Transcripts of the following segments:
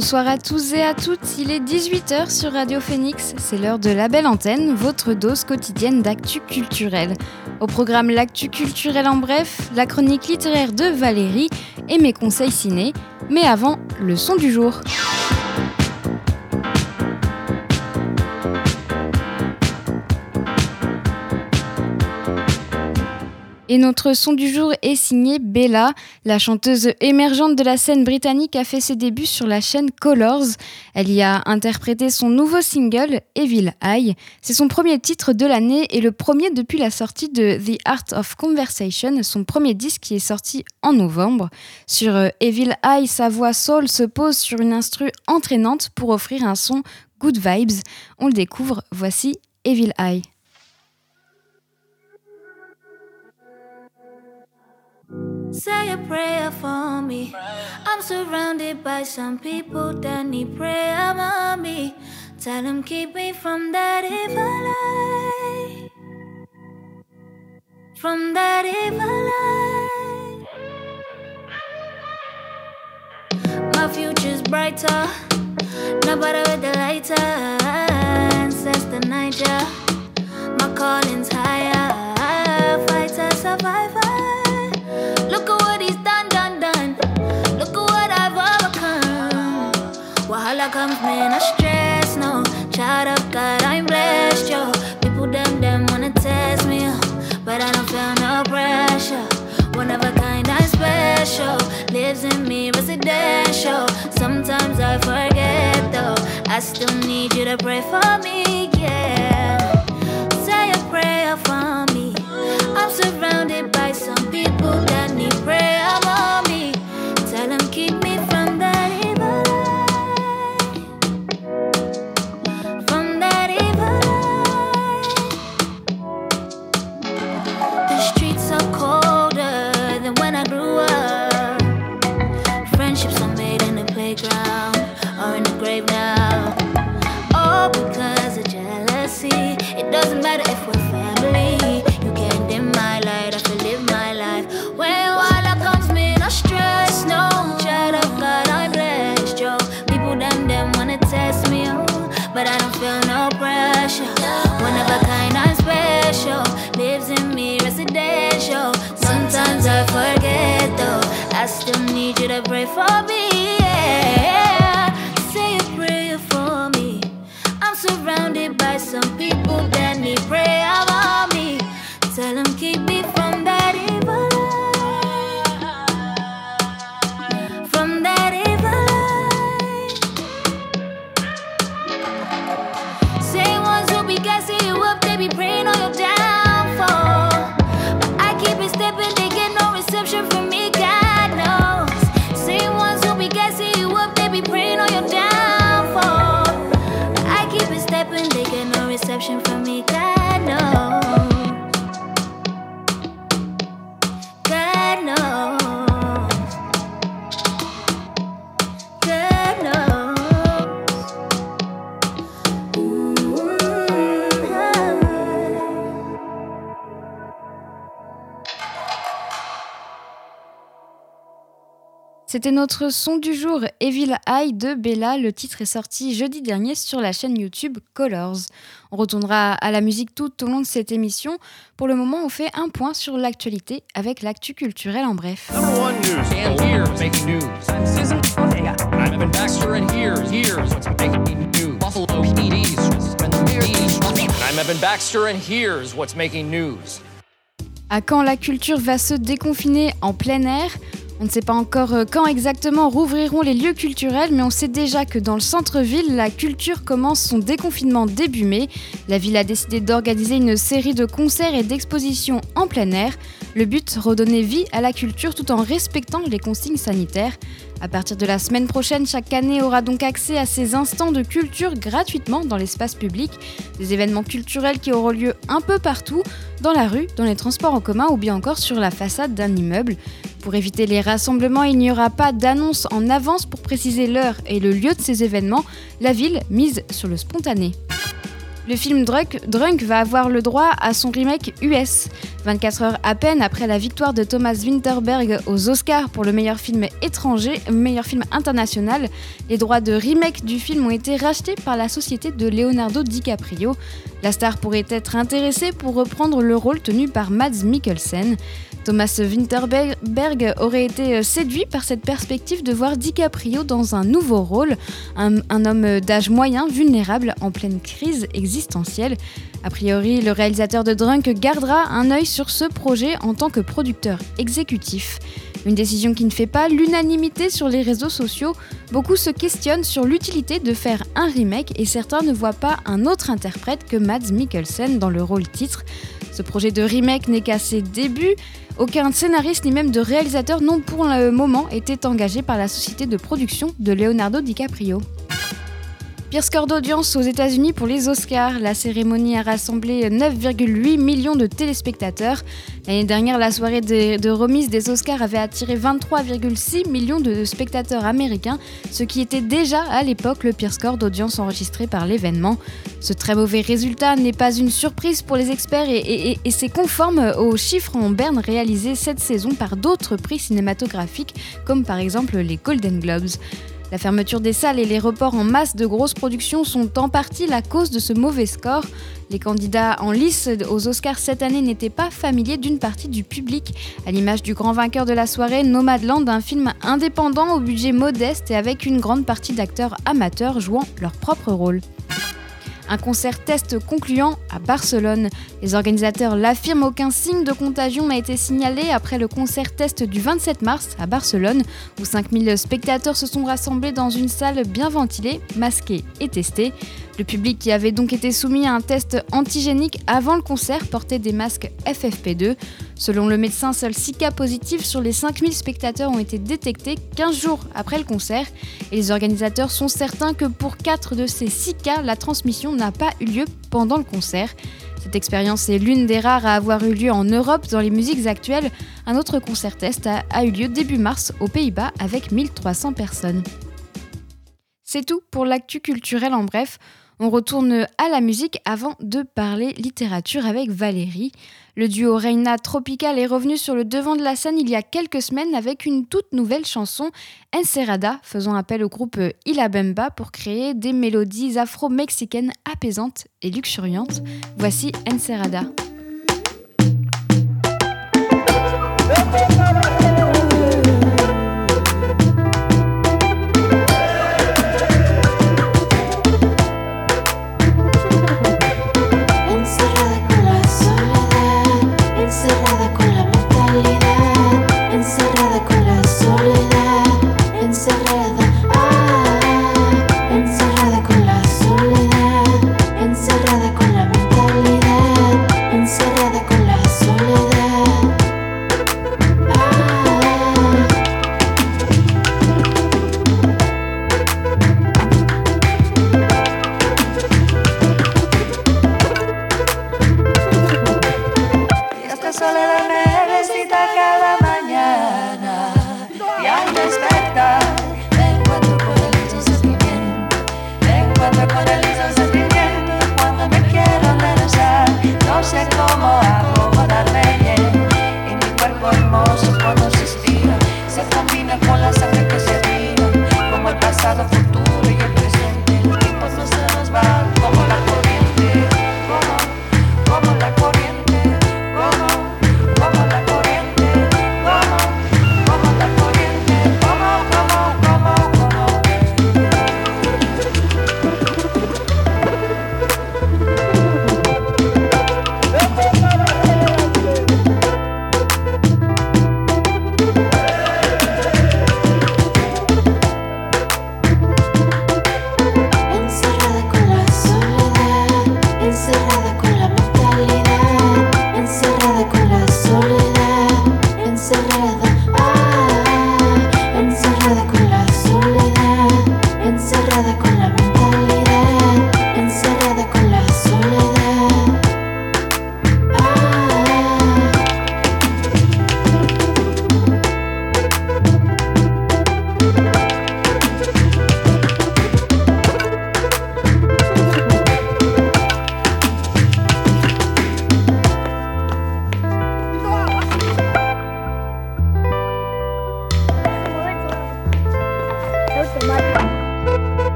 Bonsoir à tous et à toutes, il est 18h sur Radio Phoenix, c'est l'heure de la belle antenne, votre dose quotidienne d'actu culturel. Au programme L'actu culturel en bref, la chronique littéraire de Valérie et mes conseils ciné, mais avant, le son du jour. Et notre son du jour est signé Bella. La chanteuse émergente de la scène britannique a fait ses débuts sur la chaîne Colors. Elle y a interprété son nouveau single, Evil Eye. C'est son premier titre de l'année et le premier depuis la sortie de The Art of Conversation, son premier disque qui est sorti en novembre. Sur euh, Evil Eye, sa voix soul se pose sur une instru entraînante pour offrir un son good vibes. On le découvre, voici Evil Eye. Say a prayer for me. I'm surrounded by some people that need prayer, mommy. Tell them keep me from that evil life. From that evil life. My future's brighter. Nobody with the lighter. Says the Niger. My calling's higher. Comes, man, I stress, no. Child of God, I'm blessed, yo. People, them, them wanna test me, uh, but I don't feel no pressure. One of a kind, I'm special. Lives in me, residential. Sometimes I forget, though. I still need you to pray for me, yeah. Say a prayer for me. I'm surrounded by C'était notre son du jour, Evil Eye de Bella. Le titre est sorti jeudi dernier sur la chaîne YouTube Colors. On retournera à la musique tout au long de cette émission. Pour le moment, on fait un point sur l'actualité avec l'actu culturel en bref. Number one news. And here's making news. I'm Susan Ortega. I'm Evan Baxter, and here's here's what's making news. Buffalo PD's. I'm Evan Baxter, and here's what's making news? À quand la culture va se déconfiner en plein air? On ne sait pas encore euh, quand exactement rouvriront les lieux culturels, mais on sait déjà que dans le centre-ville, la culture commence son déconfinement début mai. La ville a décidé d'organiser une série de concerts et d'expositions en plein air. Le but, redonner vie à la culture tout en respectant les consignes sanitaires. À partir de la semaine prochaine, chaque année aura donc accès à ces instants de culture gratuitement dans l'espace public, des événements culturels qui auront lieu un peu partout, dans la rue, dans les transports en commun ou bien encore sur la façade d'un immeuble. Pour éviter les rassemblements, il n'y aura pas d'annonce en avance pour préciser l'heure et le lieu de ces événements. La ville mise sur le spontané. Le film Drunk, Drunk, va avoir le droit à son remake US. 24 heures à peine après la victoire de Thomas Winterberg aux Oscars pour le meilleur film étranger, meilleur film international, les droits de remake du film ont été rachetés par la société de Leonardo DiCaprio. La star pourrait être intéressée pour reprendre le rôle tenu par Mads Mikkelsen. Thomas Winterberg aurait été séduit par cette perspective de voir DiCaprio dans un nouveau rôle, un, homme d'âge moyen, vulnérable, en pleine crise existentielle. A priori, le réalisateur de Drunk gardera un œil sur ce projet en tant que producteur exécutif. Une décision qui ne fait pas l'unanimité sur les réseaux sociaux. Beaucoup se questionnent sur l'utilité de faire un remake et certains ne voient pas un autre interprète que Mads Mikkelsen dans le rôle titre. Ce projet de remake n'est qu'à ses débuts. Aucun scénariste ni même de réalisateur n'ont pour le moment été engagés par la société de production de Leonardo DiCaprio. Pire score d'audience aux États-Unis pour les Oscars. La cérémonie a rassemblé 9,8 millions de téléspectateurs. L'année dernière, la soirée de, remise des Oscars avait attiré 23,6 millions de spectateurs américains, ce qui était déjà à l'époque le pire score d'audience enregistré par l'événement. Ce très mauvais résultat n'est pas une surprise pour les experts et, et c'est conforme aux chiffres en berne réalisés cette saison par d'autres prix cinématographiques, comme par exemple les Golden Globes. La fermeture des salles et les reports en masse de grosses productions sont en partie la cause de ce mauvais score. Les candidats en lice aux Oscars cette année n'étaient pas familiers d'une partie du public, à l'image du grand vainqueur de la soirée, Nomadland, un film indépendant au budget modeste et avec une grande partie d'acteurs amateurs jouant leur propre rôle. Un concert test concluant à Barcelone. Les organisateurs l'affirment, aucun signe de contagion n'a été signalé après le concert test du 27 mars à Barcelone, où 5000 spectateurs se sont rassemblés dans une salle bien ventilée, masquée et testée. Le public qui avait donc été soumis à un test antigénique avant le concert portait des masques FFP2. Selon le médecin, seuls 6 cas positifs sur les 5000 spectateurs ont été détectés 15 jours après le concert. Et les organisateurs sont certains que pour 4 de ces 6 cas, la transmission n'a pas eu lieu pendant le concert. Cette expérience est l'une des rares à avoir eu lieu en Europe dans les musiques actuelles. Un autre concert test a, eu lieu début mars aux Pays-Bas avec 1300 personnes. C'est tout pour l'actu culturel en bref. On retourne à la musique avant de parler littérature avec Valérie. Le duo Reina Tropical est revenu sur le devant de la scène il y a quelques semaines avec une toute nouvelle chanson, Encerada, faisant appel au groupe Ilabemba pour créer des mélodies afro-mexicaines apaisantes et luxuriantes. Voici encerrada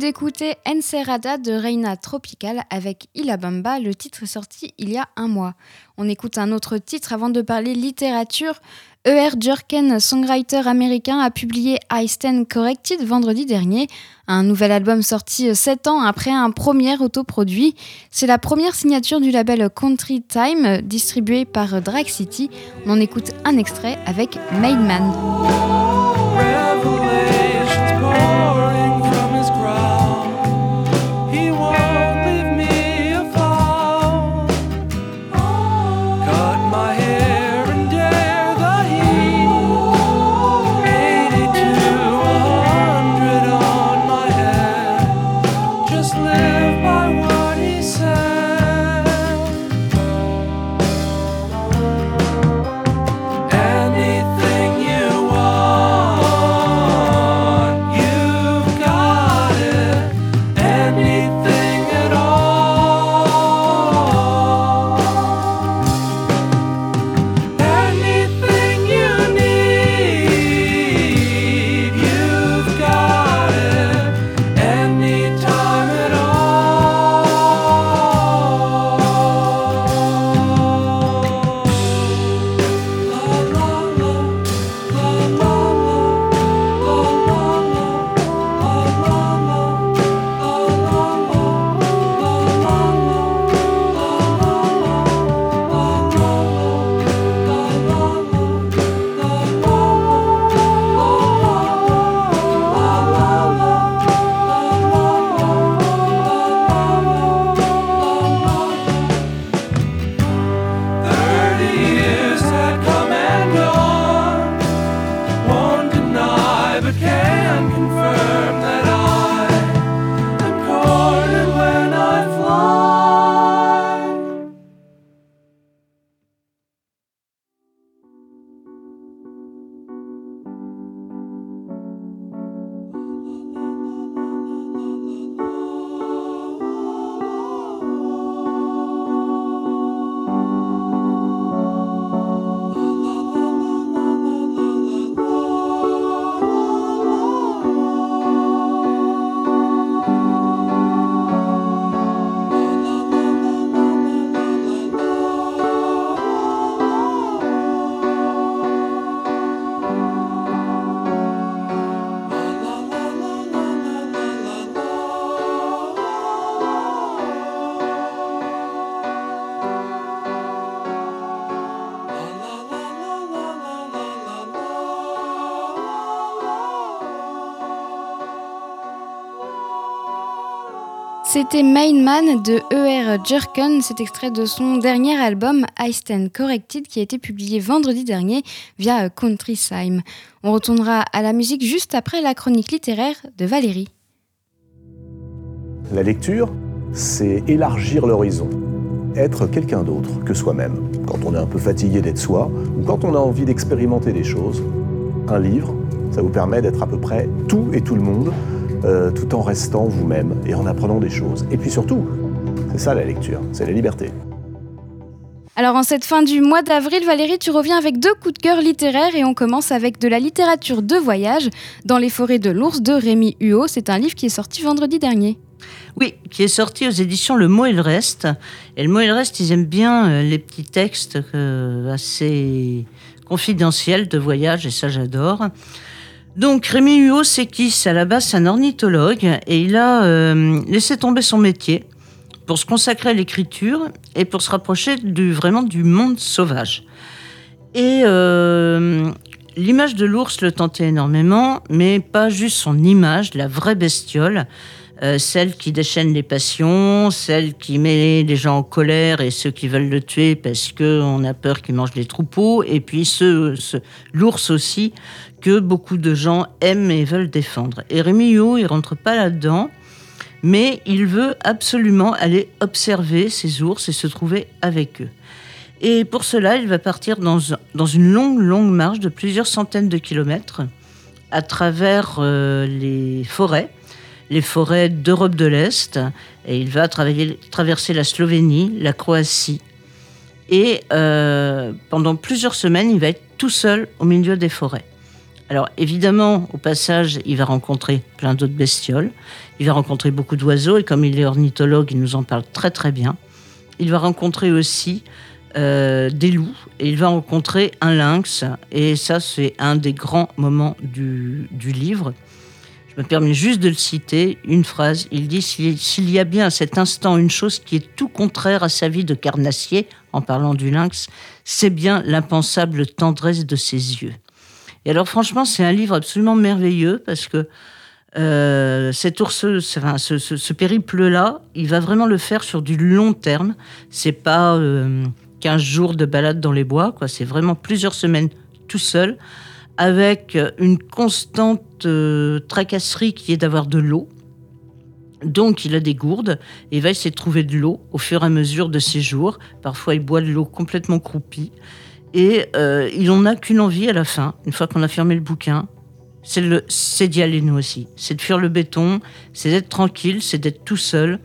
d'écouter Encerada de Reina Tropical avec Ilabamba. Le titre sorti il y a un mois. On écoute un autre titre avant de parler littérature. E.R. Songwriter américain, a publié I Stand Corrected vendredi dernier, un nouvel album sorti sept ans après un premier autoproduit. C'est la première signature du label Country Time, distribué par Drag City. On en écoute un extrait avec Made Man. C'était Main de E.R. Jerken, cet extrait de son dernier album I Stand Corrected qui a été publié vendredi dernier via Country Sime. On retournera à la musique juste après la chronique littéraire de Valérie. La lecture, c'est élargir l'horizon, être quelqu'un d'autre que soi-même. Quand on est un peu fatigué d'être soi ou quand on a envie d'expérimenter des choses, un livre, ça vous permet d'être à peu près tout et tout le monde euh, tout en restant vous-même et en apprenant des choses. Et puis surtout, c'est ça la lecture, c'est la liberté. Alors en cette fin du mois d'avril, Valérie, tu reviens avec deux coups de cœur littéraires et on commence avec de la littérature de voyage dans les forêts de l'ours de Rémi Huot. C'est un livre qui est sorti vendredi dernier. Oui, qui est sorti aux éditions Le mot et le reste. Et le mot et le reste, ils aiment bien euh, les petits textes euh, assez confidentiels de voyage et ça j'adore. Donc Rémi Huot, c'est qui? C'est à la base un ornithologue et il a euh, laissé tomber son métier pour se consacrer à l'écriture et pour se rapprocher du, vraiment du monde sauvage. Et euh, l'image de l'ours le tentait énormément, mais pas juste son image, la vraie bestiole, euh, celle qui déchaîne les passions, celle qui met les gens en colère et ceux qui veulent le tuer parce qu'on a peur qu'il mange les troupeaux, et puis ce, l'ours aussi que beaucoup de gens aiment et veulent défendre. Et Rémi Huot, il rentre pas là-dedans, mais il veut absolument aller observer ces ours et se trouver avec eux. Et pour cela, il va partir dans, dans une longue, longue marche de plusieurs centaines de kilomètres à travers euh, les forêts les forêts d'Europe de l'Est et il va traverser la Slovénie, la Croatie. Et euh, pendant plusieurs semaines, il va être tout seul au milieu des forêts, Alors évidemment, au passage, il va rencontrer plein d'autres bestioles. Il va rencontrer beaucoup d'oiseaux et comme il est ornithologue, il nous en parle très très bien. Il va rencontrer aussi euh, des loups et il va rencontrer un lynx. Et ça, c'est un des grands moments du, du livre. Je me permets juste de le citer, une phrase. Il dit S'il y a bien à cet instant une chose qui est tout contraire à sa vie de carnassier, en parlant du lynx, c'est bien l'impensable tendresse de ses yeux. Et alors, franchement, c'est un livre absolument merveilleux parce que euh, cet ours, ce périple-là, il va vraiment le faire sur du long terme. C'est pas euh, 15 jours de balade dans les bois, quoi. C'est vraiment plusieurs semaines tout seul, avec une constante euh, tracasserie qui est d'avoir de l'eau. Donc, il a des gourdes et il va essayer de trouver de l'eau au fur et à mesure de ses jours. Parfois, il boit de l'eau complètement croupie. Et euh, il n'en a qu'une envie à la fin, une fois qu'on a fermé le bouquin, c'est d'y aller nous aussi. C'est de fuir le béton, c'est d'être tranquille, c'est d'être tout seul.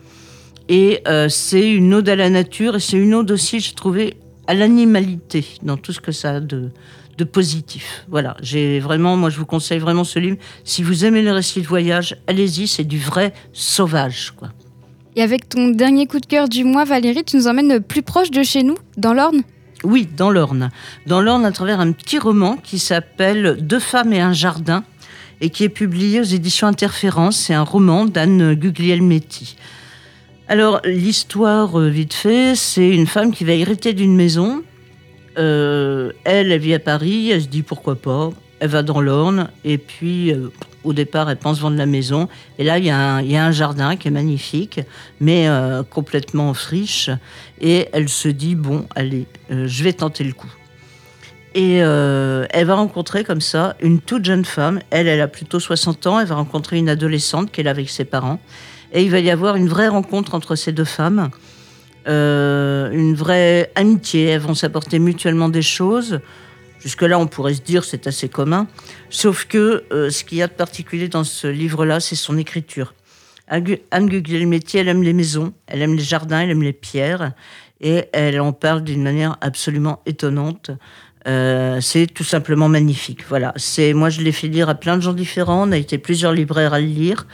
Et euh, c'est une ode à la nature et c'est une ode aussi, j'ai trouvé, à l'animalité dans tout ce que ça a de, de positif. Voilà, j'ai vraiment, moi je vous conseille vraiment ce livre. Si vous aimez les récits de voyage, allez-y, c'est du vrai sauvage. Quoi. Et avec ton dernier coup de cœur du mois, Valérie, tu nous emmènes plus proche de chez nous, dans l'Orne? Oui, dans l'Orne. Dans l'Orne, à travers un petit roman qui s'appelle Deux femmes et un jardin et qui est publié aux éditions Interférence. C'est un roman d'Anne Guglielmetti. Alors, l'histoire, euh, vite fait, c'est une femme qui va hériter d'une maison. Euh, elle, elle vit à Paris, elle se dit pourquoi pas. Elle va dans l'Orne et puis euh, au départ, elle pense vendre la maison. Et là, il y, a un- jardin qui est magnifique, mais euh, complètement en friche. Et elle se dit bon, allez, euh, je vais tenter le coup. Et euh, elle va rencontrer comme ça une toute jeune femme. Elle, elle a plutôt 60 ans. Elle va rencontrer une adolescente qu'elle a avec ses parents. Et il va y avoir une vraie rencontre entre ces deux femmes. Une vraie amitié. Elles vont s'apporter mutuellement des choses. Jusque-là, on pourrait se dire c'est assez commun. Sauf que euh, ce qu'il y a de particulier dans ce livre-là, c'est son écriture. Anne Guglielmetti, elle aime les maisons, elle aime les jardins, elle aime les pierres. Et elle en parle d'une manière absolument étonnante. Euh, c'est tout simplement magnifique. Voilà. C'est moi je l'ai fait lire à plein de gens différents. On a été plusieurs libraires à le lire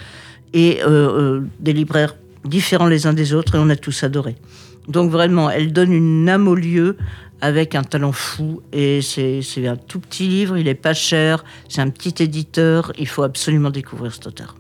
et euh, des libraires différents les uns des autres et on a tous adoré. Donc vraiment, elle donne une âme au lieu avec un talent fou et c'est un tout petit livre. Il est pas cher. C'est un petit éditeur. Il faut absolument découvrir cet auteur.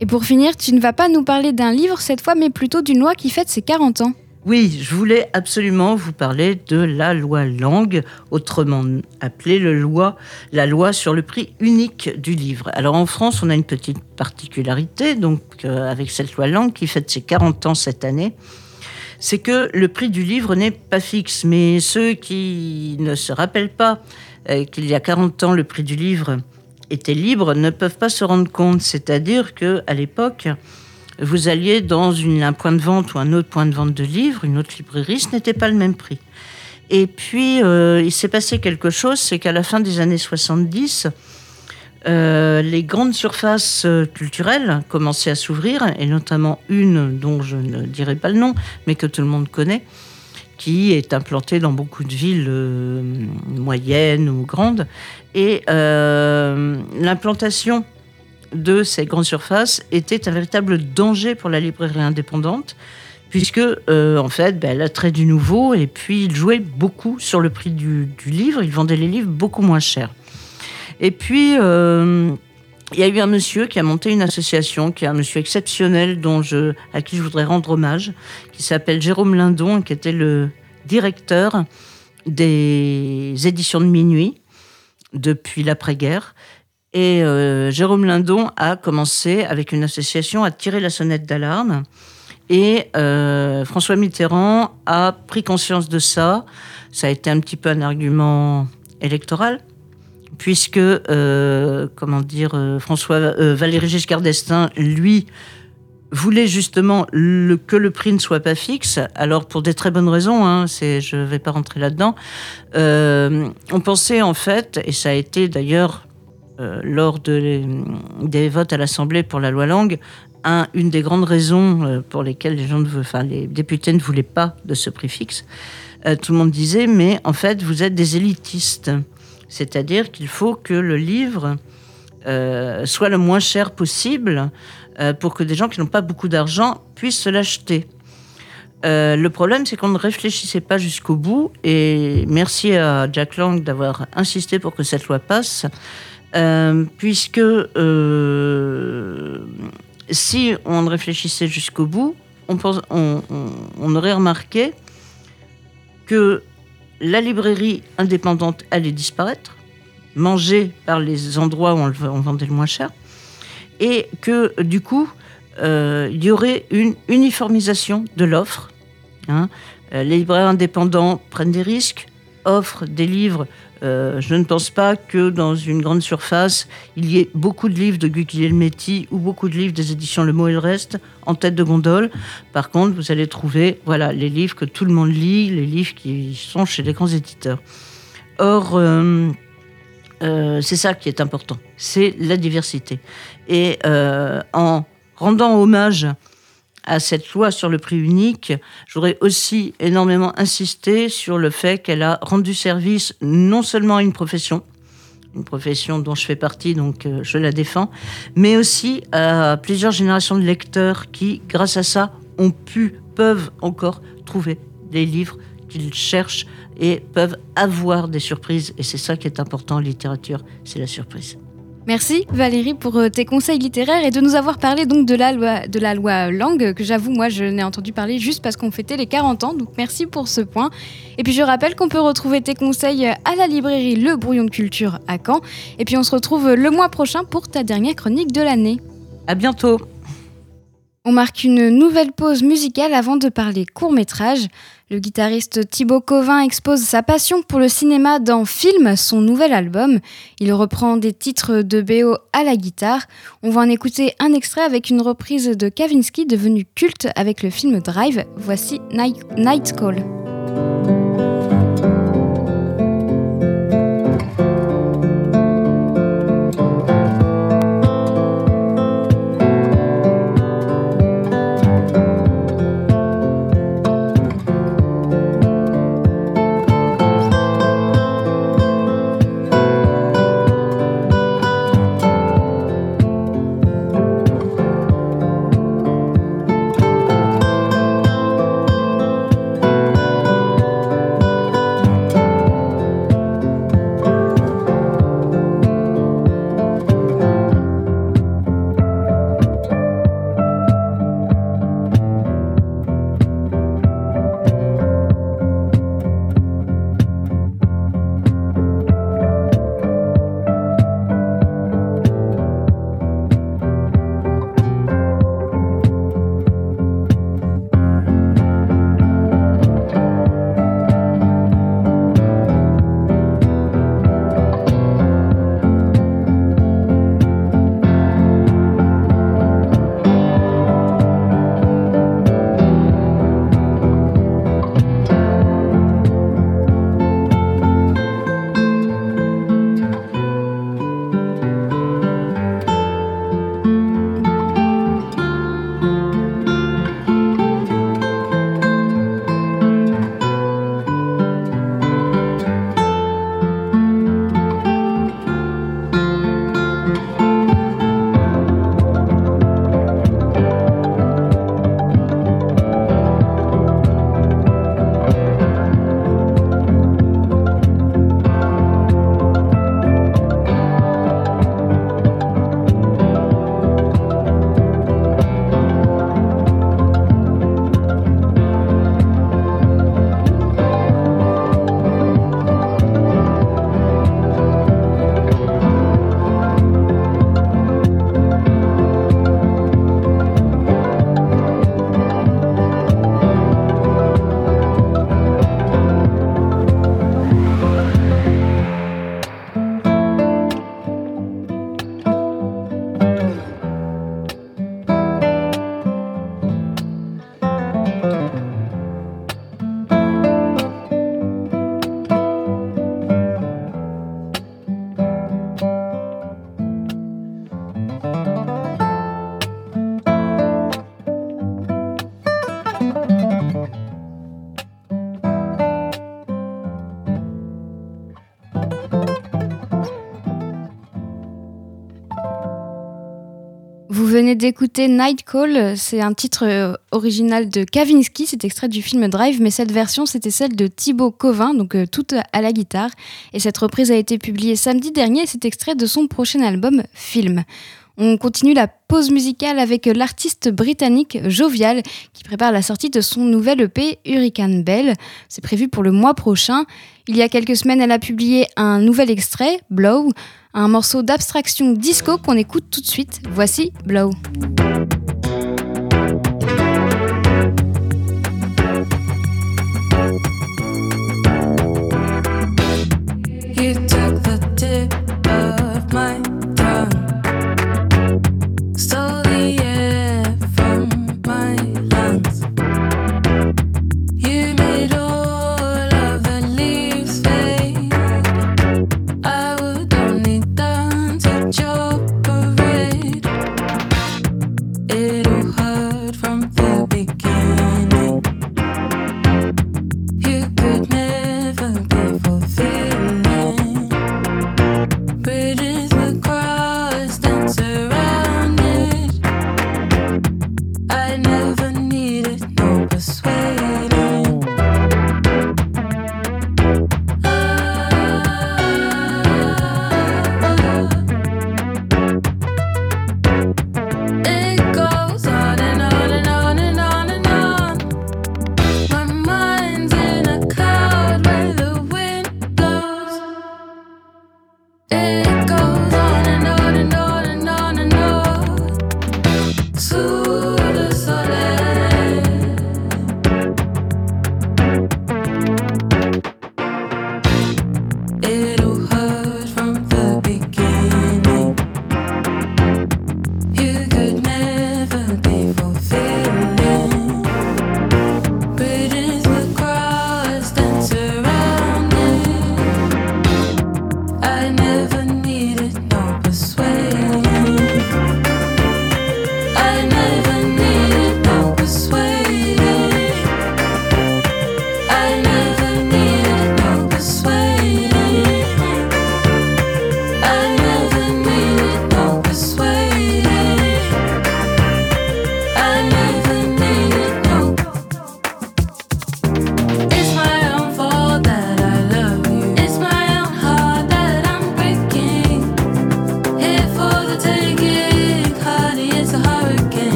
Et pour finir, tu ne vas pas nous parler d'un livre cette fois, mais plutôt d'une loi qui fête ses 40 ans. Oui, je voulais absolument vous parler de la loi Langue, autrement appelée le loi, la loi sur le prix unique du livre. Alors en France, on a une petite particularité, donc euh, avec cette loi Langue qui fête ses 40 ans cette année, c'est que le prix du livre n'est pas fixe. Mais ceux qui ne se rappellent pas euh, qu'il y a 40 ans, le prix du livre était libre ne peuvent pas se rendre compte. C'est-à-dire que à l'époque, vous alliez dans un point de vente ou un autre point de vente de livres, une autre librairie, ce n'était pas le même prix. Et puis, euh, il s'est passé quelque chose, c'est qu'à la fin des années 70, euh, les grandes surfaces euh, culturelles commençaient à s'ouvrir, et notamment une dont je ne dirai pas le nom, mais que tout le monde connaît, qui est implantée dans beaucoup de villes euh, moyennes ou grandes. Et l'implantation de ces grandes surfaces était un véritable danger pour la librairie indépendante, puisque en fait, ben, elle attrait du nouveau et puis ils jouaient beaucoup sur le prix du, du livre, ils vendaient les livres beaucoup moins cher. Et puis, euh, il y a eu un monsieur qui a monté une association, qui est un monsieur exceptionnel dont à qui je voudrais rendre hommage, qui s'appelle Jérôme Lindon, qui était le directeur des éditions de minuit depuis l'après-guerre. Et euh, Jérôme Lindon a commencé avec une association à tirer la sonnette d'alarme. Et euh, François Mitterrand a pris conscience de ça. Ça a été un petit peu un argument électoral, puisque, euh, comment dire, euh, François euh, Valéry Giscard d'Estaing, lui, voulait justement que le prix ne soit pas fixe. Alors pour des très bonnes raisons, hein, c'est, je ne vais pas rentrer là-dedans. On pensait en fait, et ça a été d'ailleurs lors des votes à l'Assemblée pour la loi Langue, un- une des grandes raisons pour lesquelles les gens, enfin les députés ne voulaient pas de ce prix fixe. Tout le monde disait, mais en fait, vous êtes des élitistes. C'est-à-dire qu'il faut que le livre euh, soit le moins cher possible euh, pour que des gens qui n'ont pas beaucoup d'argent puissent se l'acheter. Euh, le problème, c'est qu'on ne réfléchissait pas jusqu'au bout, et merci à Jack Lang d'avoir insisté pour que cette loi passe, puisque si on réfléchissait jusqu'au bout, on aurait remarqué que la librairie indépendante allait disparaître, mangée par les endroits où on, vendait le moins cher, et que du coup, euh, il y aurait une uniformisation de l'offre. hein. Euh, les libraires indépendants prennent des risques, offrent des livres. Euh, je ne pense pas que dans une grande surface, il y ait beaucoup de livres de Guglielmetti ou beaucoup de livres des éditions Le Mot et le Reste en tête de gondole. Par contre, vous allez trouver voilà, les livres que tout le monde lit, les livres qui sont chez les grands éditeurs. Or, euh, euh, c'est ça qui est important, c'est la diversité. Et en rendant hommage à cette loi sur le prix unique, j'aurais aussi énormément insisté sur le fait qu'elle a rendu service non seulement à une profession, une profession dont je fais partie, donc euh, je la défends, mais aussi à plusieurs générations de lecteurs qui, grâce à ça, ont pu, peuvent encore trouver des livres qu'ils cherchent et peuvent avoir des surprises. Et c'est ça qui est important en littérature, c'est la surprise. Merci Valérie pour euh, tes conseils littéraires et de nous avoir parlé donc de la loi, de la loi langue que j'avoue moi je n'ai entendu parler juste parce qu'on fêtait les 40 ans donc merci pour ce point. Et puis je rappelle qu'on peut retrouver tes conseils à la librairie Le Brouillon de Culture à Caen et puis on se retrouve le mois prochain pour ta dernière chronique de l'année. À bientôt! On marque une nouvelle pause musicale avant de parler court-métrage. Le guitariste Thibaut Covin expose sa passion pour le cinéma dans Film, son nouvel album. Il reprend des titres de BO à la guitare. On va en écouter un extrait avec une reprise de Kavinsky devenue culte avec le film Drive. Voici Night, Call. Venez d'écouter Night Call, c'est un titre euh, original de Kavinsky, c'est extrait du film Drive, mais cette version c'était celle de Thibaut Covin, donc euh, toute à la guitare. Et cette reprise a été publiée samedi dernier c'est extrait de son prochain album Film. On continue la pause musicale avec l'artiste britannique Jovial qui prépare la sortie de son nouvel EP Hurricane Bell. C'est prévu pour le mois prochain. Il y a quelques semaines, elle a publié un nouvel extrait, Blow, un morceau d'abstraction disco qu'on écoute tout de suite. Voici Blow.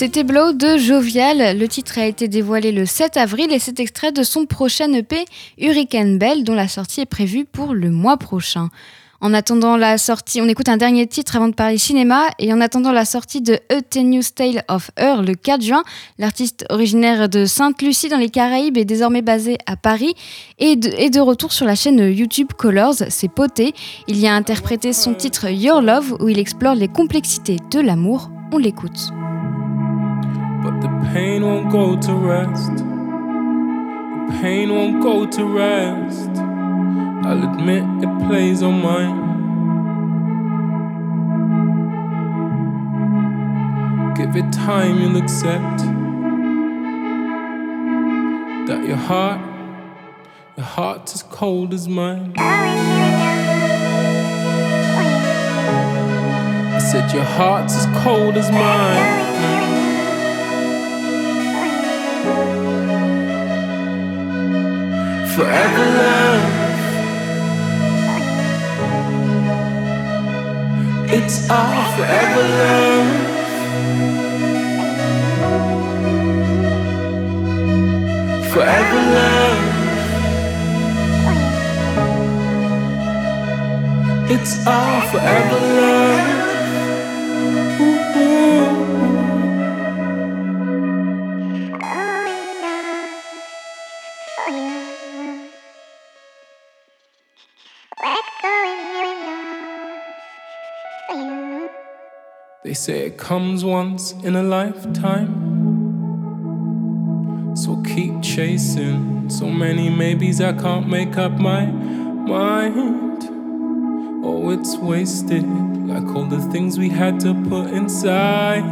C'était Blow de Jovial. Le titre a été dévoilé le 7 avril et c'est extrait de son prochain EP Hurricane Bell dont la sortie est prévue pour le mois prochain. En attendant la sortie, on écoute un dernier titre avant de parler cinéma. Et en attendant la sortie de A Tenuous Tale of Her le 4 juin, l'artiste originaire de Sainte-Lucie dans les Caraïbes est désormais basé à Paris et de, de retour sur la chaîne YouTube Colors, c'est poté. Il y a interprété son titre Your Love où il explore les complexités de l'amour. On l'écoute. But the pain won't go to rest. The pain won't go to rest. I'll admit it plays on mine. Give it time, you'll accept that your heart, your heart's as cold as mine. I said your heart's as cold as mine. forever love. It's our forever love. Forever love. It's our forever love. Say it comes once in a lifetime. So keep chasing. So many maybes I can't make up my mind. Oh, it's wasted. Like all the things we had to put inside.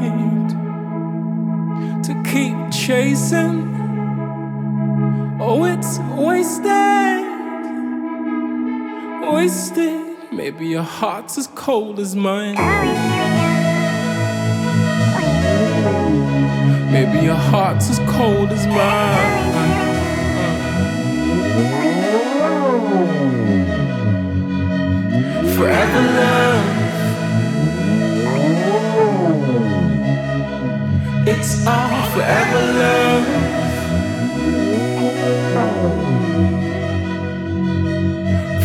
To keep chasing. Oh, it's wasted. Wasted. Maybe your heart's as cold as mine. Maybe your heart's as cold as mine. Forever love. It's all forever love.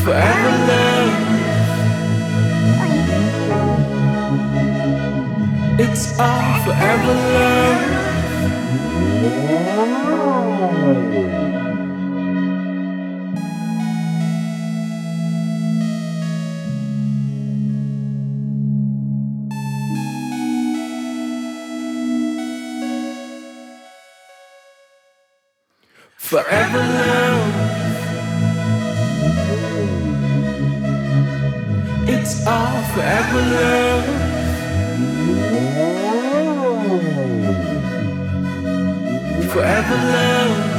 Forever love. It's all forever love. Forever love. It's all forever love. Forever love.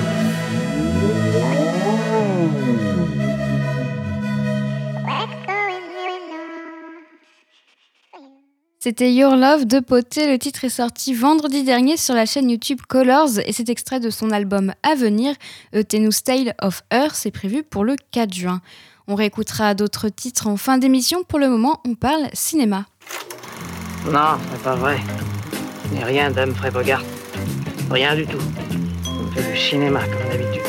C'était Your Love de Poté. Le titre est sorti vendredi dernier sur la chaîne YouTube Colors et c'est extrait de son album à venir, A Tenus Tale of Earth. C'est prévu pour le 4 juin. On réécoutera d'autres titres en fin d'émission. Pour le moment, on parle cinéma. Non, c'est pas vrai. Ce n'est rien d'Humphrey Bogart. Rien du tout. On fait du cinéma comme d'habitude.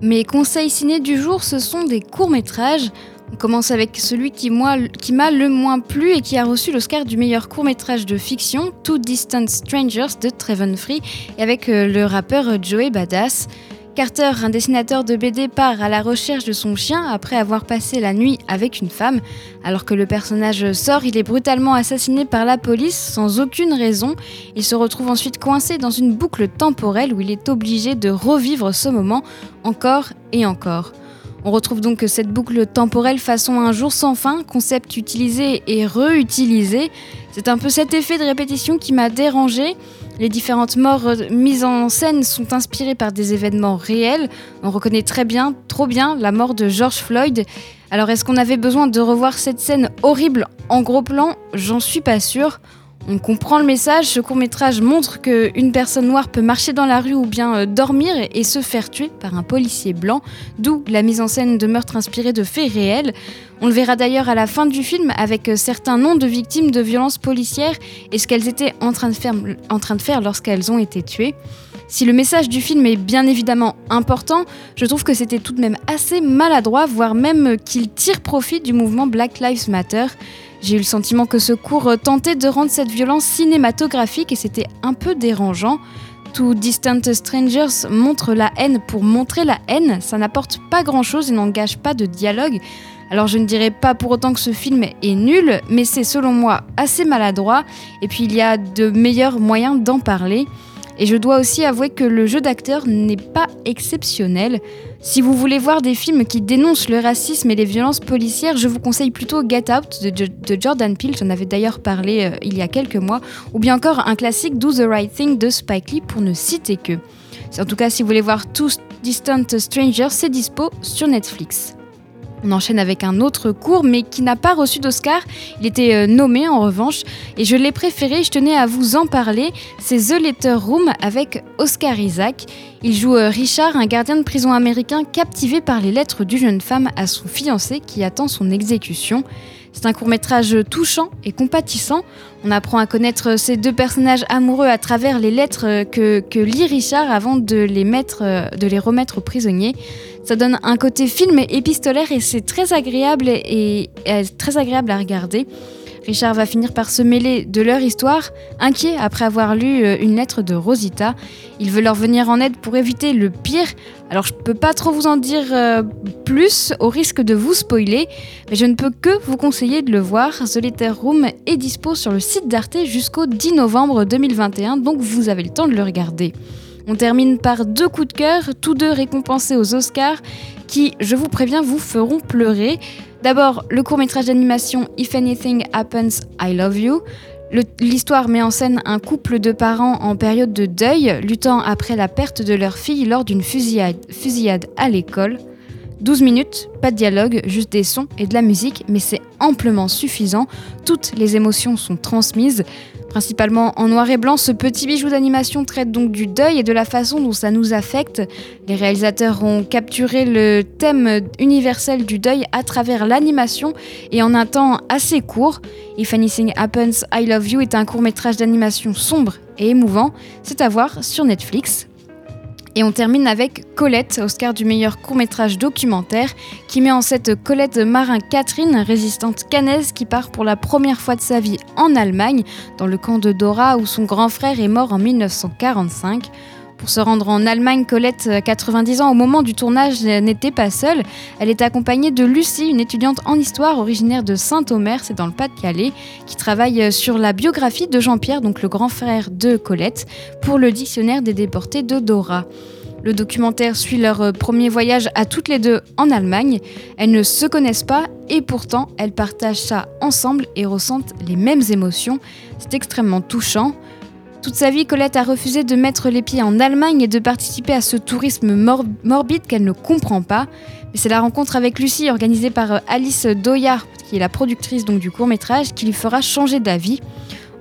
Mes conseils ciné du jour, ce sont des courts-métrages. On commence avec celui qui, m'a le moins plu et qui a reçu l'Oscar du meilleur court-métrage de fiction, Two Distant Strangers de Trevon Free, et avec euh, le rappeur Joey Badass. Carter, un dessinateur de BD, part à la recherche de son chien après avoir passé la nuit avec une femme. Alors que le personnage sort, il est brutalement assassiné par la police sans aucune raison. Il se retrouve ensuite coincé dans une boucle temporelle où il est obligé de revivre ce moment encore et encore. On retrouve donc cette boucle temporelle façon un jour sans fin, concept utilisé et réutilisé. C'est un peu cet effet de répétition qui m'a dérangé. Les différentes morts mises en scène sont inspirées par des événements réels. On reconnaît très bien, trop bien, la mort de George Floyd. Alors est-ce qu'on avait besoin de revoir cette scène horrible en gros plan? J'en suis pas sûre. On comprend le message, ce court métrage montre qu'une personne noire peut marcher dans la rue ou bien euh, dormir et se faire tuer par un policier blanc, d'où la mise en scène de meurtres inspirés de faits réels. On le verra d'ailleurs à la fin du film avec euh, certains noms de victimes de violences policières et ce qu'elles étaient en train de faire, en train de faire lorsqu'elles ont été tuées. Si le message du film est bien évidemment important, je trouve que c'était tout de même assez maladroit, voire même qu'il tire profit du mouvement Black Lives Matter. J'ai eu le sentiment que ce cours tentait de rendre cette violence cinématographique et c'était un peu dérangeant. Tout Distant Strangers montre la haine pour montrer la haine, ça n'apporte pas grand-chose et n'engage pas de dialogue. Alors je ne dirais pas pour autant que ce film est nul, mais c'est selon moi assez maladroit, et puis il y a de meilleurs moyens d'en parler. Et je dois aussi avouer que le jeu d'acteur n'est pas exceptionnel. Si vous voulez voir des films qui dénoncent le racisme et les violences policières, je vous conseille plutôt Get Out de, Jordan Peele, j'en avais d'ailleurs parlé euh, il y a quelques mois, ou bien encore un classique Do the Right Thing de Spike Lee pour ne citer que. En tout cas, si vous voulez voir Two Distant Strangers, c'est dispo sur Netflix. On enchaîne avec un autre court, mais qui n'a pas reçu d'Oscar. Il était euh, nommé en revanche, et je l'ai préféré. Je tenais à vous en parler. C'est The Letter Room avec Oscar Isaac. Il joue euh, Richard, un gardien de prison américain captivé par les lettres d'une jeune femme à son fiancé qui attend son exécution. C'est un court métrage touchant et compatissant. On apprend à connaître ces deux personnages amoureux à travers les lettres que, lit Richard avant de les, remettre aux prisonniers. Ça donne un côté film épistolaire et c'est très agréable et très agréable à regarder. Richard va finir par se mêler de leur histoire, inquiet après avoir lu euh, une lettre de Rosita. Il veut leur venir en aide pour éviter le pire. Alors je peux pas trop vous en dire euh, plus au risque de vous spoiler, mais je ne peux que vous conseiller de le voir. The Letter Room est dispo sur le site d'Arte jusqu'au 10 novembre 2021, donc vous avez le temps de le regarder. On termine par deux coups de cœur, tous deux récompensés aux Oscars, qui, je vous préviens, vous feront pleurer. D'abord, le court métrage d'animation If Anything Happens, I Love You. L'histoire met en scène un couple de parents en période de deuil, luttant après la perte de leur fille lors d'une fusillade, à l'école. 12 minutes, pas de dialogue, juste des sons et de la musique, mais c'est amplement suffisant. Toutes les émotions sont transmises. Principalement en noir et blanc, ce petit bijou d'animation traite donc du deuil et de la façon dont ça nous affecte. Les réalisateurs ont capturé le thème universel du deuil à travers l'animation et en un temps assez court. If Anything Happens, I Love You est un court métrage d'animation sombre et émouvant. C'est à voir sur Netflix. Et on termine avec Colette, Oscar du meilleur court-métrage documentaire, qui met en cette Colette Marin Catherine, résistante canaise qui part pour la première fois de sa vie en Allemagne, dans le camp de Dora où son grand frère est mort en 1945. Pour se rendre en Allemagne, Colette, 90 ans au moment du tournage, n'était pas seule. Elle est accompagnée de Lucie, une étudiante en histoire originaire de Saint-Omer, c'est dans le Pas-de-Calais, qui travaille sur la biographie de Jean-Pierre, donc le grand frère de Colette, pour le dictionnaire des déportés de Dora. Le documentaire suit leur premier voyage à toutes les deux en Allemagne. Elles ne se connaissent pas et pourtant elles partagent ça ensemble et ressentent les mêmes émotions. C'est extrêmement touchant. Toute sa vie, Colette a refusé de mettre les pieds en Allemagne et de participer à ce tourisme mor morbide qu'elle ne comprend pas. Mais c'est la rencontre avec Lucie, organisée par Alice Doyard, qui est la productrice du court-métrage, qui lui fera changer d'avis.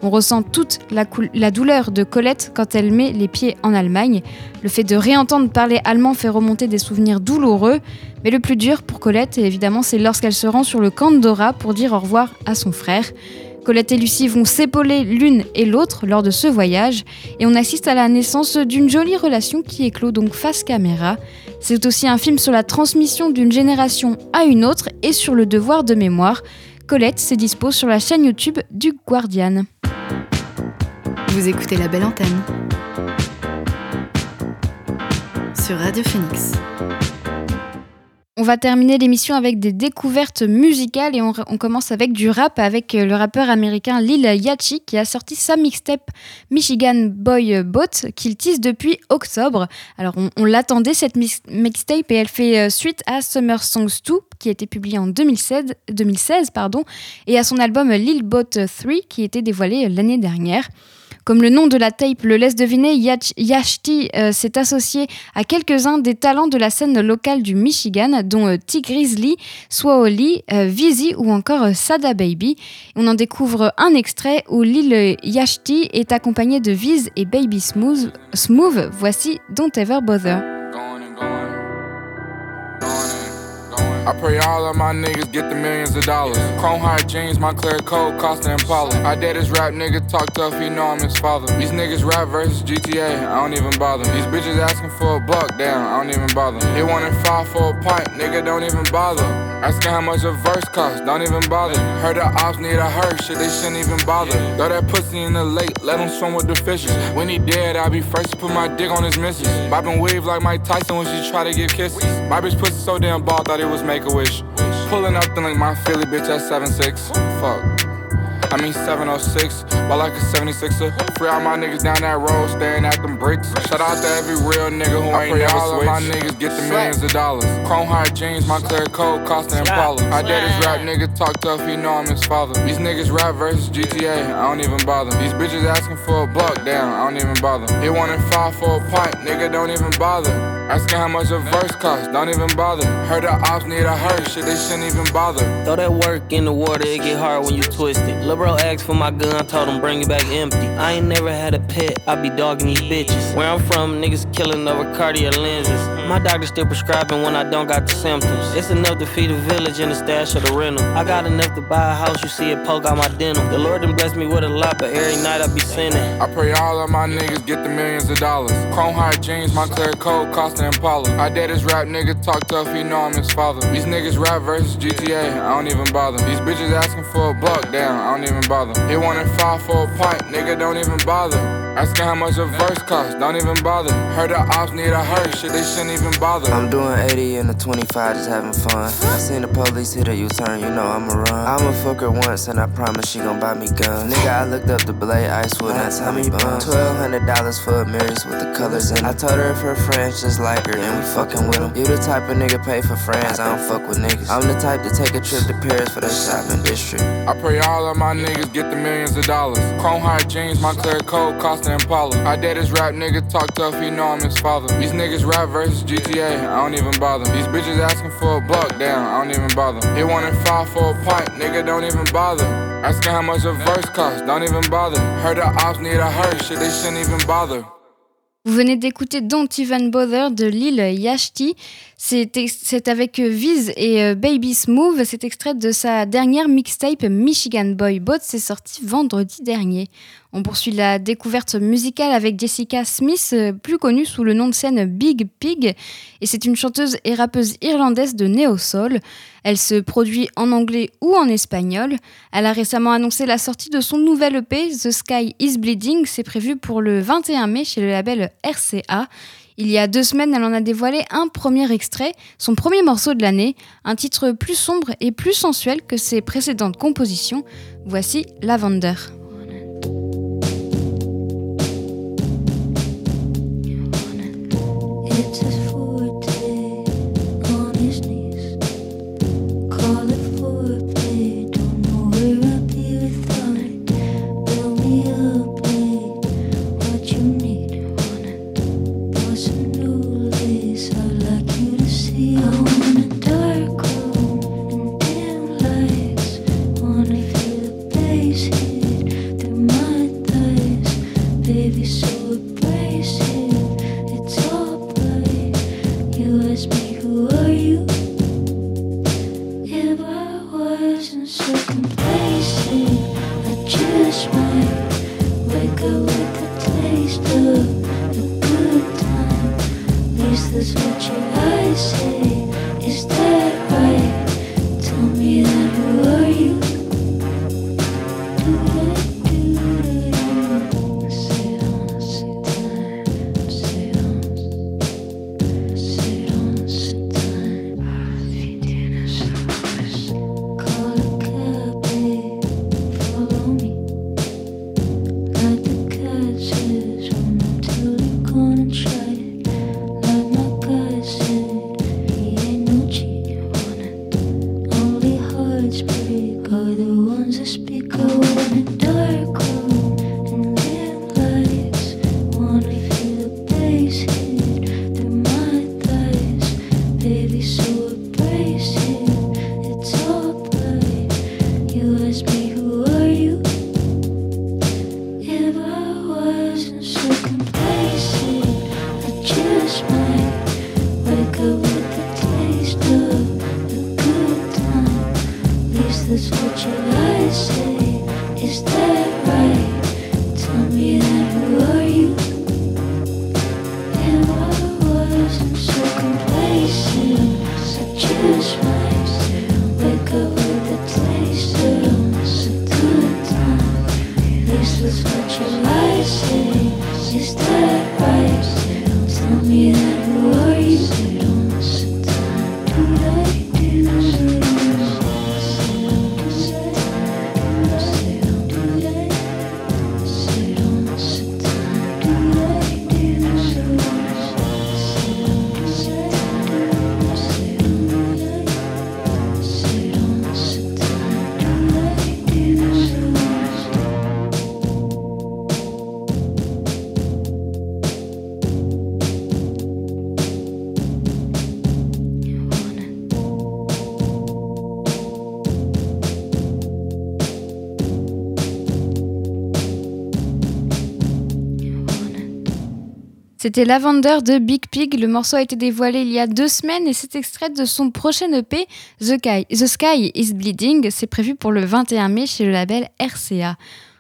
On ressent toute la, la, douleur de Colette quand elle met les pieds en Allemagne. Le fait de réentendre parler allemand fait remonter des souvenirs douloureux. Mais le plus dur pour Colette, évidemment, c'est lorsqu'elle se rend sur le camp de Dora pour dire au revoir à son frère. Colette et Lucie vont s'épauler l'une et l'autre lors de ce voyage et on assiste à la naissance d'une jolie relation qui éclot donc face caméra. C'est aussi un film sur la transmission d'une génération à une autre et sur le devoir de mémoire. Colette se dispose sur la chaîne YouTube du Guardian. Vous écoutez la belle antenne sur Radio Phoenix. On va terminer l'émission avec des découvertes musicales et on, commence avec du rap avec le rappeur américain Lil Yachty qui a sorti sa mixtape Michigan Boy Boat qu'il tease depuis octobre. Alors on, l'attendait cette mixtape et elle fait suite à Summer Songs 2 qui a été publié en 2016, 2016 pardon, et à son album Lil Boat 3 qui était dévoilé l'année dernière. Comme le nom de la tape le laisse deviner, Yachty euh, s'est associé à quelques-uns des talents de la scène locale du Michigan, dont euh, T. Grizzly, Swaholi, euh, Vizzy ou encore euh, Sada Baby. On en découvre un extrait où Lil Yachty est accompagné de Viz et Baby Smooth. Smooth. Voici Don't Ever Bother. I pray all of my niggas get the millions of dollars. Chrome high jeans, my clear coat, Costa Impala. I dad this rap nigga talk tough, he know I'm his father. These niggas rap versus GTA, I don't even bother. These bitches asking for a buck, damn, I don't even bother. They wanted five for a pint, nigga, don't even bother. Asking how much a verse cost, don't even bother. Heard the ops need a hearse, shit, they shouldn't even bother. Throw that pussy in the lake, let him swim with the fishes. When he dead, I'll be first to put my dick on his missus. Bobbing weave like Mike Tyson when she try to give kisses. My bitch pussy so damn bald, thought it was make a wish. Pulling up then like my Philly bitch at 7'6. Fuck. I mean 706, but like a 76er. Free all my niggas down that road, staring at them bricks. Shout out to every real nigga who I ain't never all switched. Of my niggas get the millions of dollars. Chrome high jeans, my clear coat, Costa Impala. I did this rap nigga talk tough, he know I'm his father. These niggas rap versus GTA, I don't even bother. These bitches asking for a buck, damn, I don't even bother. He wanted five for a pint, nigga, don't even bother. Asking how much a verse cost, don't even bother. Heard the ops need a hearse, shit, they shouldn't even bother. Throw that work in the water, it get hard when you twist it. Bro asked for my gun, told him bring it back empty. I ain't never had a pet, I be dogging these bitches. Where I'm from, niggas killing over cardiac lenses. My doctor still prescribing when I don't got the symptoms. It's enough to feed a village and a stash of the rental. I got enough to buy a house, you see it poke out my dental. The Lord done blessed me with a lot, but every night I be sinning. I pray all of my niggas get the millions of dollars. Chrome high jeans, my clear coat, cost I dad this rap nigga talk tough, he know I'm his father. These niggas rap versus GTA, I don't even bother. These bitches asking for a buck, damn, I don't even bother. They wanna five for a pint, nigga don't even bother. Asking how much a verse cost, don't even bother. Heard the ops need a hearse, shit, they shouldn't even bother. I'm doing 80 and a 25, just having fun. I seen the police hit a U-turn, you know I'ma run. I'ma fuck her once and I promise she gon' buy me guns. Nigga, I looked up the blade, Icewood, and Tommy Bun. Twelve hundred dollars for a mirrors with the colors in. it. I told her if her friends just like her, then we fucking with them. You the type of nigga pay for friends, I don't fuck with niggas. I'm the type to take a trip to Paris for the shopping district. I pray all of my niggas get the millions of dollars. Chrome heart jeans, my clear coat, cost I this rap nigga talk tough, he know I'm his father. These niggas rap versus GTA, I don't even bother. These bitches asking for a I don't even bother. For a pint, nigga don't even bother. Asking how much a verse don't even bother. The ops need a shit, they shouldn't even bother. Vous venez d'écouter Don't Even Bother de Lil Yachty. C'est avec euh, Viz et euh, Baby Smooth. C'est extrait de sa dernière mixtape Michigan Boy Boat. C'est sorti vendredi dernier. On poursuit la découverte musicale avec Jessica Smith, euh, plus connue sous le nom de scène Big Pig. Et c'est une chanteuse et rappeuse irlandaise de néo-soul. Elle se produit en anglais ou en espagnol. Elle a récemment annoncé la sortie de son nouvel EP, The Sky is Bleeding. C'est prévu pour le 21 mai chez le label RCA. Il y a deux semaines, elle en a dévoilé un premier extrait, son premier morceau de l'année, un titre plus sombre et plus sensuel que ses précédentes compositions. Voici Lavender. C'était Lavender de Big Pig. Le morceau a été dévoilé il y a deux semaines et c'est extrait de son prochain EP, The Sky, The Sky is Bleeding. C'est prévu pour le 21 mai chez le label RCA.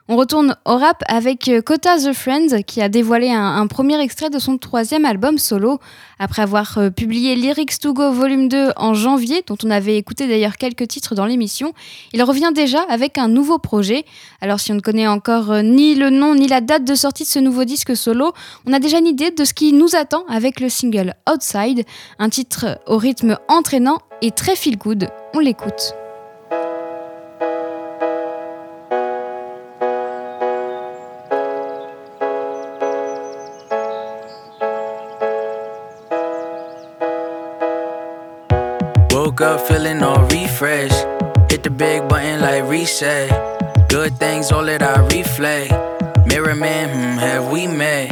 On retourne au rap avec euh, Kota The Friends qui a dévoilé un, premier extrait de son troisième album solo. Après avoir euh, publié Lyrics to Go Volume 2 en janvier, dont on avait écouté d'ailleurs quelques titres dans l'émission, il revient déjà avec un nouveau projet. Alors si on ne connaît encore euh, ni le nom ni la date de sortie de ce nouveau disque solo, on a déjà une idée de ce qui nous attend avec le single Outside, un titre au rythme entraînant et très feel good. On l'écoute. Woke up feeling all refreshed. Hit the big button like reset. Good things, all that I reflect. Mirror man, hmm, have we met?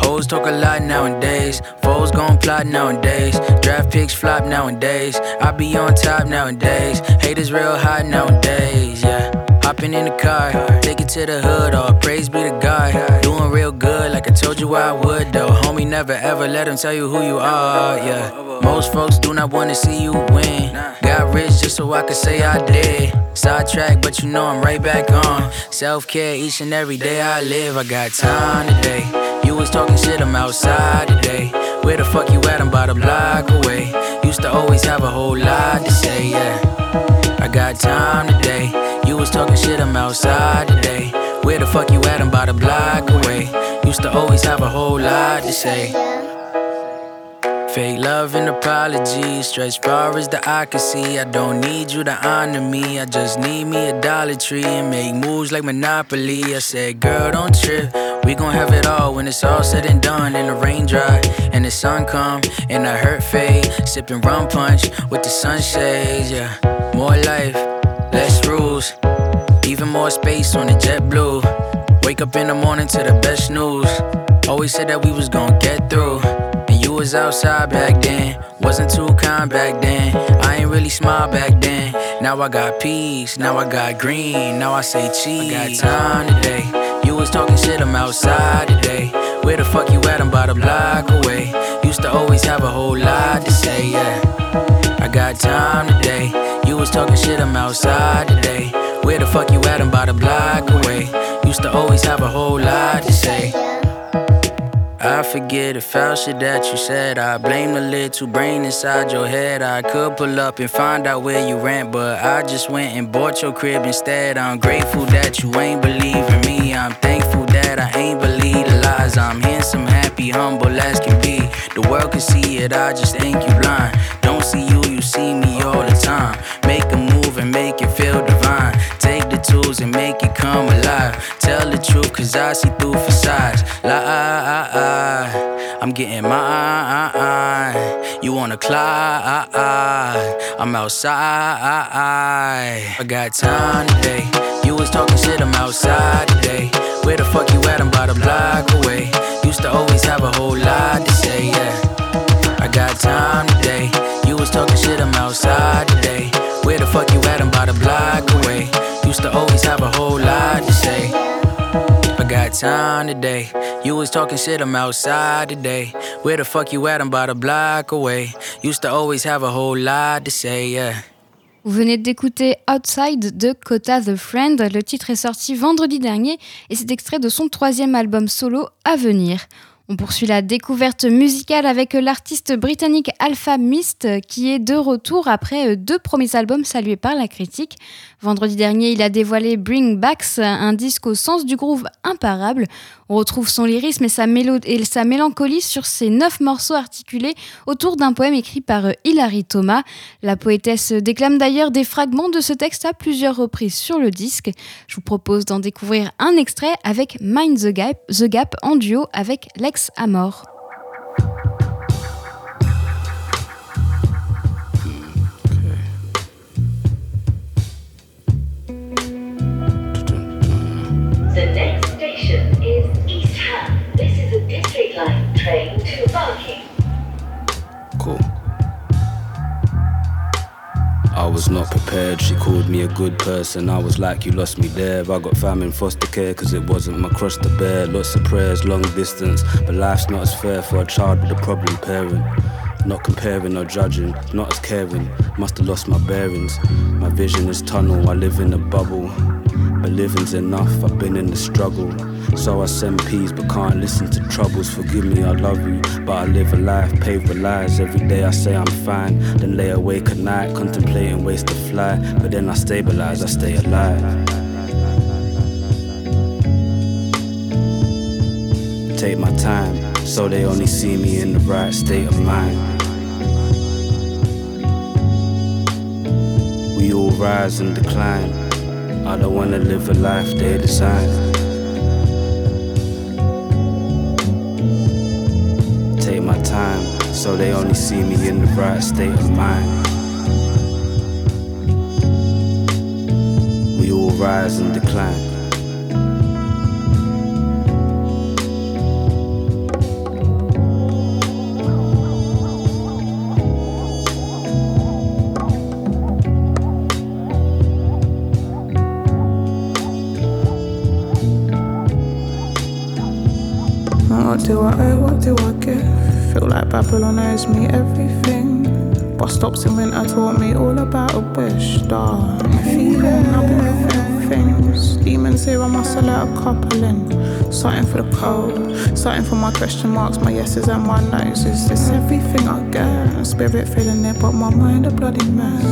Hoes talk a lot nowadays. Foes gon' plot nowadays. Draft picks flop nowadays. I be on top nowadays. Haters real hot nowadays. Hopping in the car, take it to the hood, all praise be to God. Doing real good, like I told you I would, though. Homie, never ever let them tell you who you are, yeah. Most folks do not wanna see you win. Got rich just so I could say I did. Sidetrack, but you know I'm right back on. Self care each and every day I live. I got time today. You was talking shit, I'm outside today. Where the fuck you at? I'm about a block away. Used to always have a whole lot to say, yeah. I got time today. You was talking shit, I'm outside today. Where the fuck you at? I'm about a block away. Used to always have a whole lot to say. Fake love and apologies, stretch far as the eye can see. I don't need you to honor me, I just need me a Dollar Tree and make moves like Monopoly. I said, girl, don't trip. We gon' have it all when it's all said and done. And the rain dry and the sun come and the hurt fade. Sipping rum punch with the sunshades, yeah. More life, less rules, even more space on the jet blue. Wake up in the morning to the best news. Always said that we was gon' get through And you was outside back then. Wasn't too kind back then. I ain't really smile back then. Now I got peace, now I got green, now I say cheese. I got time today. Was talking shit, I'm outside today. Where the fuck you at? I'm about a block away. Used to always have a whole lot to say, yeah. I got time today. You was talking shit, I'm outside today. Where the fuck you at? I'm about a block away. Used to always have a whole lot to say. I forget the foul shit that you said. I blame the little brain inside your head. I could pull up and find out where you rent, but I just went and bought your crib instead. I'm grateful that you ain't believing in I'm thankful that I ain't believe the lies. I'm handsome, happy, humble as can be. The world can see it, I just think you blind. Don't see you, you see me all the time. Make a move and make it feel divine. Take the tools and make it come alive. Tell the truth, cause I see through facades. Lie I'm getting mine. You wanna climb? I'm outside. I got time today. You was talking shit, I'm outside today. Where the fuck you at? I'm about a block away. Used to always have a whole lot to say, yeah. I got time today. You was talking shit, I'm outside today. Where the fuck you at? I'm about a block away. Used to always have a whole lot to say got time today. You was talking shit, I'm outside today. Where the fuck you at? I'm about a block away. Used to always have a whole lot to say, yeah. Vous venez d'écouter Outside de Kota the Friend. Le titre est sorti vendredi dernier et c'est extrait de son troisième album solo à venir. On poursuit la découverte musicale avec l'artiste britannique Alpha Mist qui est de retour après deux premiers albums salués par la critique. Vendredi dernier, il a dévoilé Bring Backs, un disque au sens du groove imparable. On retrouve son lyrisme et sa, mélancolie sur ses neuf morceaux articulés autour d'un poème écrit par Hilary Thomas. La poétesse déclame d'ailleurs des fragments de ce texte à plusieurs reprises sur le disque. Je vous propose d'en découvrir un extrait avec Mind the Gap, the Gap en duo avec Lex Amor. The next station is. This is a District Line train to Barking. Cool. I was was not prepared. She called me a good person. I was like, you lost me there. I got fam in foster care, cause it wasn't my cross to bear. Lots of prayers, long distance. But life's not as fair for a child with a problem parent. Not comparing or judging, not as caring. Must have lost my bearings. My vision is tunnel, I live in a bubble. But living's enough, I've been in the struggle. So I send peace, but can't listen to troubles. Forgive me, I love you, but I live a life paved with lies. Every day I say I'm fine, then lay awake at night, contemplating ways to fly. But then I stabilize, I stay alive. Take my time, so they only see me in the right state of mind. We all rise and decline. I don't wanna live a life they design. Take my time, so they only see me in the right state of mind. We all rise and decline. Like me everything. Bus stops in winter taught me all about a wish. Dark feeling, I've been feeling things. Demons here, I must let a couple in. Something for the cold, something for my question marks, my yeses and my no's. Is this everything I get? Spirit feeling it, but my mind a bloody mess.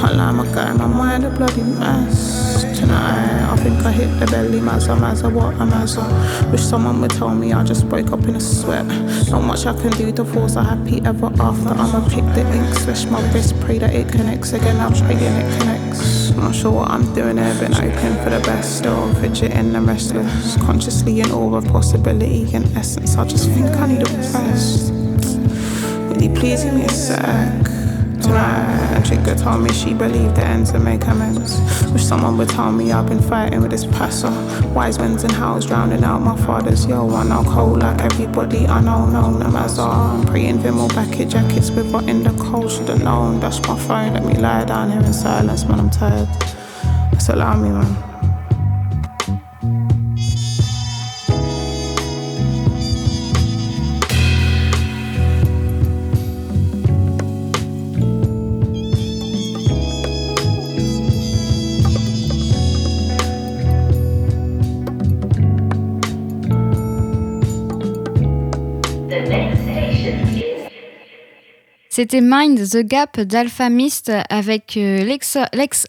Can't lie, my guy, my mind a bloody mess. Tonight, I think I hit the belly, mazza, mazza, what a mazza. Wish someone would tell me I just woke up in a sweat. Not much I can do to force a happy ever after. I'ma pick the ink, switch my wrist, pray that it connects again. I'm praying it connects. Not sure what I'm doing here, been open for the best. Still fidgeting and restless. Consciously in awe of possibility and essence. I just think I need a rest. Really pleasing me a sec. Tonight, chica told me she believed the ends and make amends. Wish someone would tell me I've been fighting with this passer. Wise men's and hows drowning out my father's yo. I know cold like everybody I know, known them as I'm praying Vimal bucket jackets with what in the cold should've known. Dash my phone, let me lie down here in silence, man. I'm tired. Just allow me, man. C'était Mind the Gap d'Alpha Mist avec euh, Lex,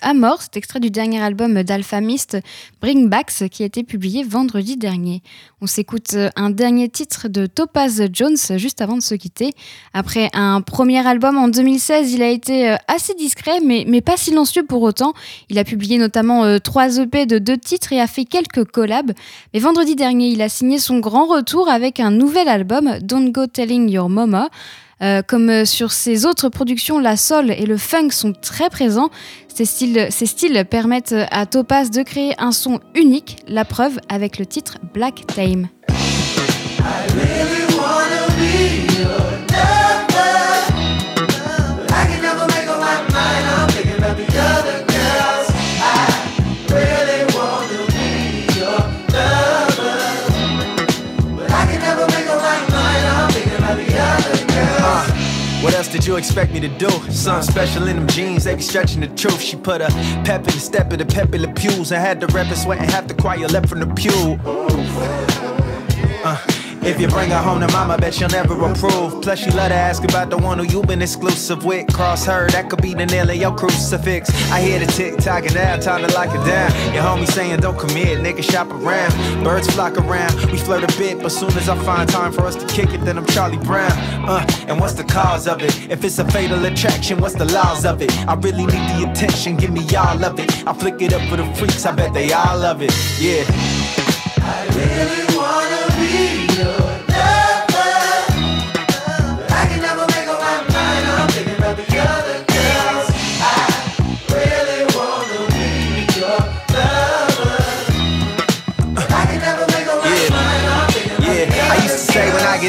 Amor, c'est extrait du dernier album d'Alpha Mist, Bring Backs, qui a été publié vendredi dernier. On s'écoute euh, un dernier titre de Topaz Jones juste avant de se quitter. Après un premier album en 2016, il a été euh, assez discret, mais, mais pas silencieux pour autant. Il a publié notamment trois EP de deux titres et a fait quelques collabs. Mais vendredi dernier, il a signé son grand retour avec un nouvel album, Don't Go Telling Your Mama. Euh, comme euh, sur ses autres productions, la soul et le funk sont très présents. Ces styles, permettent à Topaz de créer un son unique, la preuve avec le titre Black Time. Uh, Did you expect me to do? Something special in them jeans, they be stretching the truth. She put a pep in the step of the pep in the pews I had the rapping sweating half the choir left from the pew. Uh, if you bring her home to mama, bet she'll never approve. Plus, she love to ask about the one who you been exclusive with. Cross her, that could be the nail in your crucifix. I hear the tick tock and now, time to lock it down. Your homie saying don't commit, nigga shop around. Birds flock around, we flirt a bit, but soon as I find time for us to kick it, then I'm Charlie Brown. Uh, and what's the cause of it? If it's a fatal attraction, what's the laws of it? I really need the attention, give me y'all of it. I flick it up for the freaks, I bet they all love it. Yeah. I really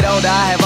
get older, I have all the hoes.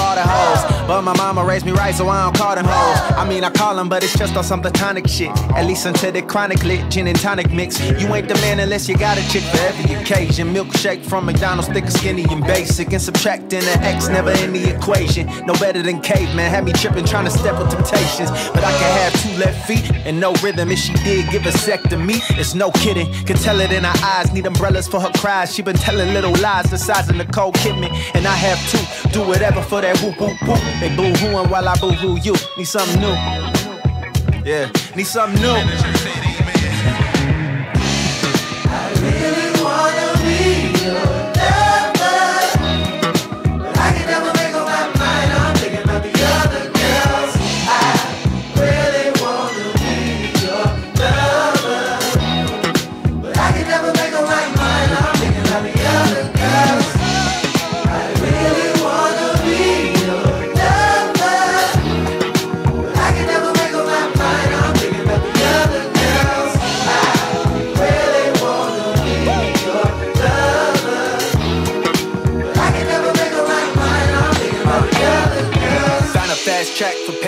But my mama raised me right, so I don't call them hoes. I mean, I call them, but it's just on some platonic shit. At least until they chronic lit, gin and tonic mix. You ain't the man unless you got a chick for every occasion. Milkshake from McDonald's, thick, skinny, and basic. And subtracting the X never in the equation. No better than caveman. Had me tripping, trying to step with temptations. But I can have two left feet and no rhythm. If she did give a sec to me, it's no kidding. Can tell it in her eyes. Need umbrellas for her cries. She been telling little lies the size of Nicole Kidman. And I have two. Do whatever for that whoop whoop whoop. They boo hooing while I boo hoo you. Need something new. Yeah, need something new.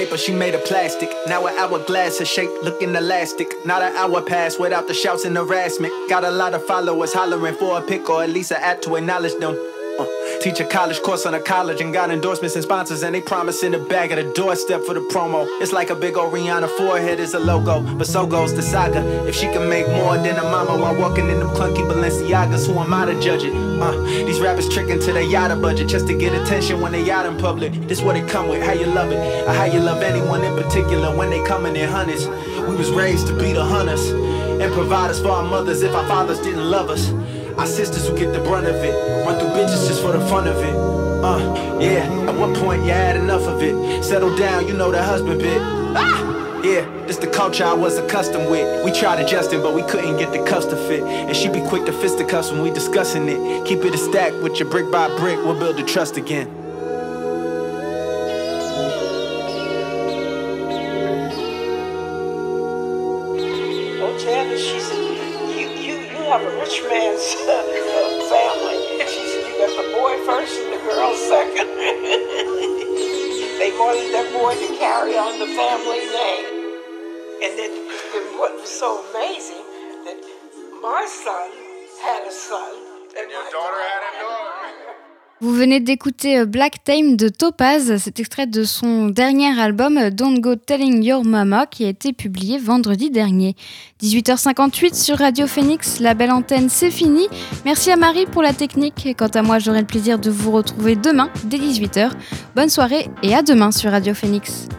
Paper, she made of plastic. Now an hourglass, her shape looking elastic. Not an hour passed without the shouts and harassment. Got a lot of followers hollering for a pic or at least an app to acknowledge them. Teach a college course on a college and got endorsements and sponsors and they promise in the bag at the doorstep for the promo. It's like a big old Rihanna forehead is a logo, but so goes the saga. If she can make more than a mama while walking in them clunky Balenciagas, who am I to judge it? Uh, these rappers tricking to their yada budget just to get attention when they out in public. This what it come with, how you love it, or how you love anyone in particular when they coming in hundreds. We was raised to be the hunters and providers for our mothers if our fathers didn't love us. Our sisters who get the brunt of it, run through bitches just for the fun of it. Uh, yeah, at one point you had enough of it. Settle down, you know the husband bit. Ah! Yeah, this the culture I was accustomed with. We tried adjusting, but we couldn't get the cuffs to fit. And she be quick to fisticuffs when we discussing it. Keep it a stack with your brick by brick, we'll build the trust again. Have a rich man's uh, family. She said, you got the boy first and the girl second. they wanted that boy to carry on the family name. And then and what was so amazing that my son had a son. And your daughter had a daughter. Vous venez d'écouter euh, Black Time de Topaz, cet extrait de son dernier album euh, Don't Go Telling Your Mama qui a été publié vendredi dernier. 18h58 sur Radio Phoenix, la belle antenne c'est fini. Merci à Marie pour la technique. Quant à moi, j'aurai le plaisir de vous retrouver demain dès 18h. Bonne soirée et à demain sur Radio Phoenix.